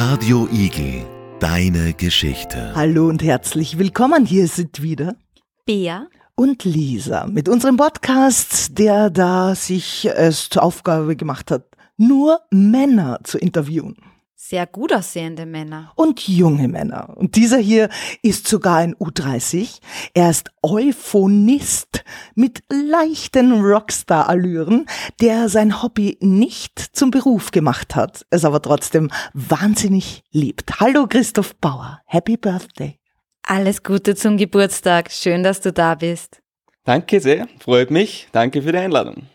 Radio Igel, deine Geschichte. Hallo und herzlich willkommen. Hier sind wieder Bea und Lisa mit unserem Podcast, der da sich es zur Aufgabe gemacht hat, nur Männer zu interviewen. Sehr gut aussehende Männer. Und junge Männer. Und dieser hier ist sogar ein U30. Er ist Euphonist mit leichten Rockstar-Allüren, der sein Hobby nicht zum Beruf gemacht hat, es aber trotzdem wahnsinnig liebt. Hallo Christoph Bauer. Happy Birthday. Alles Gute zum Geburtstag. Schön, dass du da bist. Danke sehr. Freut mich. Danke für die Einladung.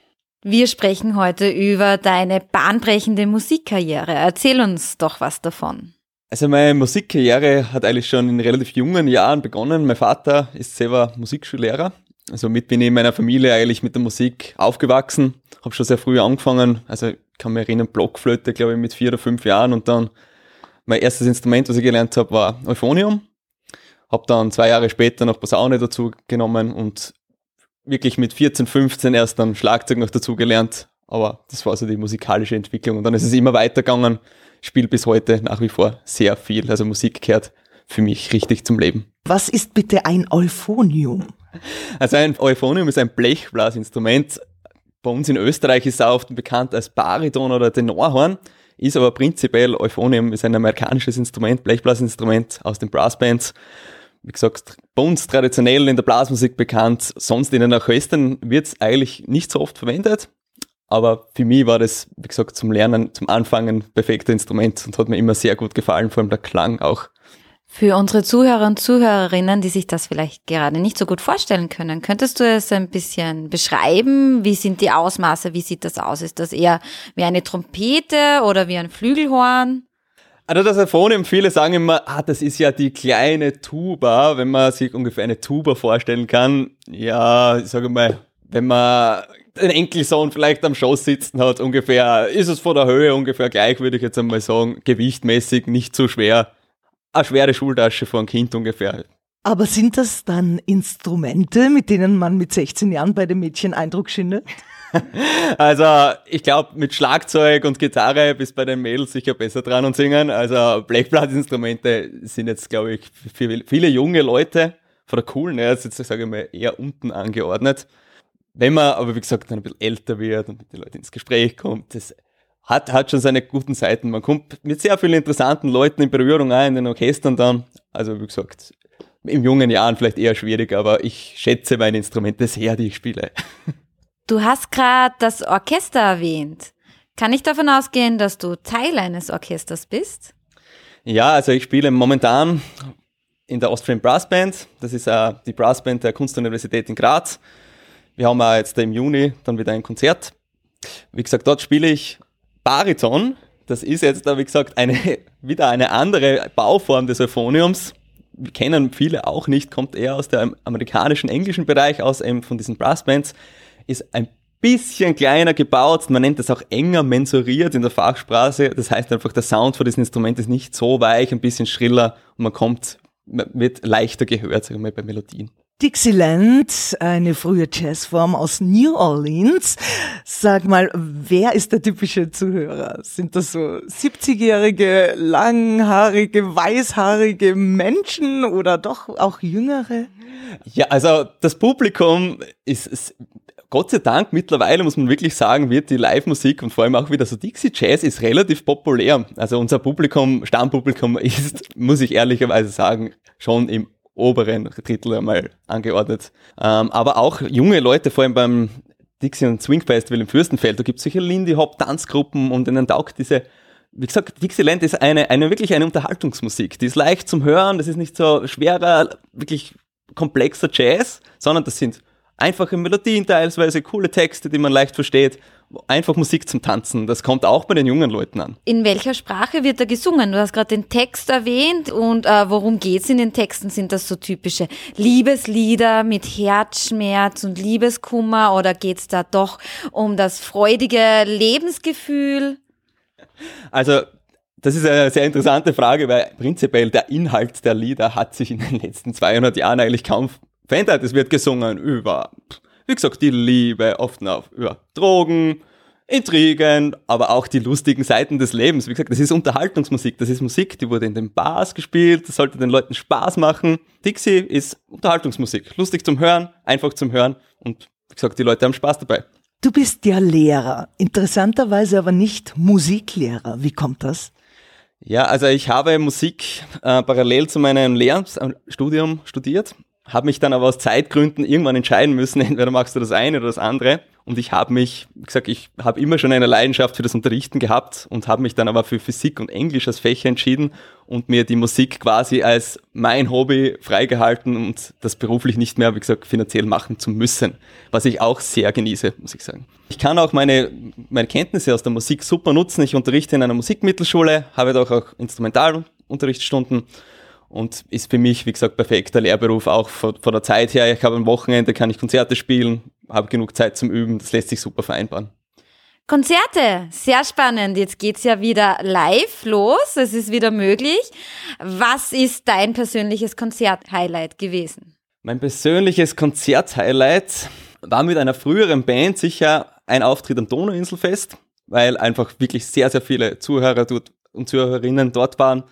Wir sprechen heute über deine bahnbrechende Musikkarriere. Erzähl uns doch was davon. Also meine Musikkarriere hat eigentlich schon in relativ jungen Jahren begonnen. Mein Vater ist selber Musikschullehrer. Also mit bin ich in meiner Familie eigentlich mit der Musik aufgewachsen. Habe schon sehr früh angefangen. Also ich kann mich erinnern, Blockflöte, glaube ich, mit vier oder fünf Jahren. Und dann mein erstes Instrument, was ich gelernt habe, war Euphonium. Habe dann zwei Jahre später noch Posaune dazu genommen und wirklich mit 14, 15 erst dann Schlagzeug noch dazu gelernt. Aber das war so die musikalische Entwicklung. Und dann ist es immer weitergegangen. Spiel bis heute nach wie vor sehr viel. Also Musik gehört für mich richtig zum Leben. Was ist bitte ein Euphonium? Also ein Euphonium ist ein Blechblasinstrument. Bei uns in Österreich ist es auch oft bekannt als Bariton oder Tenorhorn. Ist aber prinzipiell Euphonium ist ein amerikanisches Instrument, Blechblasinstrument aus den Brassbands wie gesagt, bei uns traditionell in der Blasmusik bekannt, sonst in den Orchestern wird es eigentlich nicht so oft verwendet. Aber für mich war das, wie gesagt, zum Lernen, zum Anfangen perfekte Instrument und hat mir immer sehr gut gefallen, vor allem der Klang auch. Für unsere Zuhörer und Zuhörerinnen, die sich das vielleicht gerade nicht so gut vorstellen können, könntest du es ein bisschen beschreiben? Wie sind die Ausmaße? Wie sieht das aus? Ist das eher wie eine Trompete oder wie ein Flügelhorn? Also das Euphonium, viele sagen immer, ah, das ist ja die kleine Tuba, wenn man sich ungefähr eine Tuba vorstellen kann. Ja, ich sage mal, wenn man einen Enkelsohn vielleicht am Schoß sitzen hat, ungefähr, ist es von der Höhe ungefähr gleich, würde ich jetzt einmal sagen, gewichtmäßig nicht so schwer. Eine schwere Schultasche von einem Kind ungefähr. Aber sind das dann Instrumente, mit denen man mit 16 Jahren bei den Mädchen Eindruck schindet? Also ich glaube, mit Schlagzeug und Gitarre bist bei den Mädels sicher besser dran und singen. Also Blechblasinstrumente sind jetzt, glaube ich, für viele junge Leute von der coolen Nerds jetzt, sage ich mal, eher unten angeordnet. Wenn man aber, wie gesagt, dann ein bisschen älter wird und mit den Leuten ins Gespräch kommt, das hat, hat schon seine guten Seiten. Man kommt mit sehr vielen interessanten Leuten in Berührung ein, in den Orchestern dann. Also, wie gesagt, in jungen Jahren vielleicht eher schwierig, aber ich schätze meine Instrumente sehr, die ich spiele. Du hast gerade das Orchester erwähnt. Kann ich davon ausgehen, dass du Teil eines Orchesters bist? Ja, also ich spiele momentan in der Austrian Brass Band. Das ist uh, die Brassband der Kunstuniversität in Graz. Wir haben auch jetzt im Juni dann wieder ein Konzert. Wie gesagt, dort spiele ich Bariton. Das ist jetzt, wie gesagt, eine, wieder eine andere Bauform des Euphoniums. Wir kennen viele auch nicht, kommt eher aus dem amerikanischen, englischen Bereich, aus eben von diesen Brassbands ist ein bisschen kleiner gebaut. Man nennt das auch enger mensuriert in der Fachsprache. Das heißt einfach, der Sound von diesem Instrument ist nicht so weich, ein bisschen schriller und man kommt, man wird leichter gehört, sagen wir mal, bei Melodien. Dixieland, eine frühe Jazzform aus New Orleans. Sag mal, wer ist der typische Zuhörer? Sind das so 70-jährige, langhaarige, weißhaarige Menschen oder doch auch jüngere? Ja, also das Publikum ist, ist Gott sei Dank, mittlerweile muss man wirklich sagen, wird die Live-Musik und vor allem auch wieder so Dixie Jazz ist relativ populär. Also unser Publikum, Stammpublikum ist, muss ich ehrlicherweise sagen, schon im oberen Drittel einmal angeordnet. Ähm, aber auch junge Leute, vor allem beim Dixie und Swing Festival im Fürstenfeld, da gibt es solche Lindy Hop Tanzgruppen und ihnen taugt diese wie gesagt, Dixieland ist eine, eine wirklich eine Unterhaltungsmusik. Die ist leicht zum Hören, das ist nicht so schwerer, wirklich komplexer Jazz, sondern das sind einfache Melodien teilweise, coole Texte, die man leicht versteht. Einfach Musik zum Tanzen, das kommt auch bei den jungen Leuten an. In welcher Sprache wird da gesungen? Du hast gerade den Text erwähnt und äh, worum geht's in den Texten? Sind das so typische Liebeslieder mit Herzschmerz und Liebeskummer oder geht's da doch um das freudige Lebensgefühl? Also das ist eine sehr interessante Frage, weil prinzipiell der Inhalt der Lieder hat sich in den letzten 200 Jahren eigentlich kaum verändert. Es wird gesungen über, wie gesagt, die Liebe, oft auf, über Drogen, Intrigen, aber auch die lustigen Seiten des Lebens. Wie gesagt, das ist Unterhaltungsmusik, das ist Musik, die wurde in den Bars gespielt, das sollte den Leuten Spaß machen. Dixie ist Unterhaltungsmusik, lustig zum Hören, einfach zum Hören und wie gesagt, die Leute haben Spaß dabei. Du bist ja Lehrer, interessanterweise aber nicht Musiklehrer. Wie kommt das? Ja, also ich habe Musik äh, parallel zu meinem Lehrstudium studiert, habe mich dann aber aus Zeitgründen irgendwann entscheiden müssen, entweder machst du das eine oder das andere. Und ich habe mich, wie gesagt, ich habe immer schon eine Leidenschaft für das Unterrichten gehabt und habe mich dann aber für Physik und Englisch als Fächer entschieden und mir die Musik quasi als mein Hobby freigehalten und das beruflich nicht mehr, wie gesagt, finanziell machen zu müssen, was ich auch sehr genieße, muss ich sagen. Ich kann auch meine, meine Kenntnisse aus der Musik super nutzen. Ich unterrichte in einer Musikmittelschule, habe doch auch Instrumentalunterrichtsstunden und ist für mich, wie gesagt, perfekter Lehrberuf, auch von, von der Zeit her. Ich habe am Wochenende, kann ich Konzerte spielen, habe genug Zeit zum Üben, das lässt sich super vereinbaren. Konzerte, sehr spannend. Jetzt geht's ja wieder live los. Es ist wieder möglich. Was ist dein persönliches Konzerthighlight gewesen? Mein persönliches Konzerthighlight war mit einer früheren Band sicher ein Auftritt am Donauinselfest, weil einfach wirklich sehr, sehr viele Zuhörer und Zuhörerinnen dort waren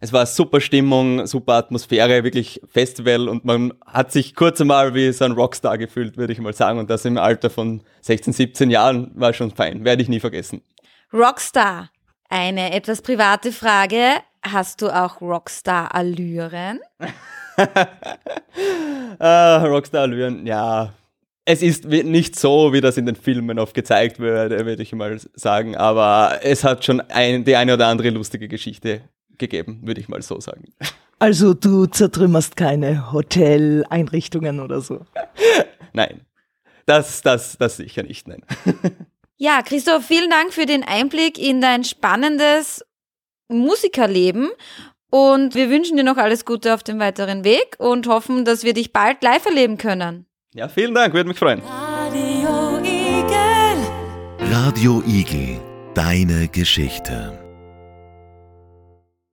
es war super Stimmung, super Atmosphäre, wirklich Festival und man hat sich kurz einmal wie so ein Rockstar gefühlt, würde ich mal sagen. Und das im Alter von 16, 17 Jahren war schon fein, werde ich nie vergessen. Rockstar. Eine etwas private Frage. Hast du auch Rockstar-Allüren? ah, Rockstar-Allüren, ja. Es ist nicht so, wie das in den Filmen oft gezeigt wird, würde ich mal sagen, aber es hat schon ein, die eine oder andere lustige Geschichte gegeben, würde ich mal so sagen. Also du zertrümmerst keine Hoteleinrichtungen oder so? nein, das, das, das sicher nicht, nein. Ja, Christoph, vielen Dank für den Einblick in dein spannendes Musikerleben und wir wünschen dir noch alles Gute auf dem weiteren Weg und hoffen, dass wir dich bald live erleben können. Ja, vielen Dank, würde mich freuen. Radio Igel. Radio Igel, deine Geschichte.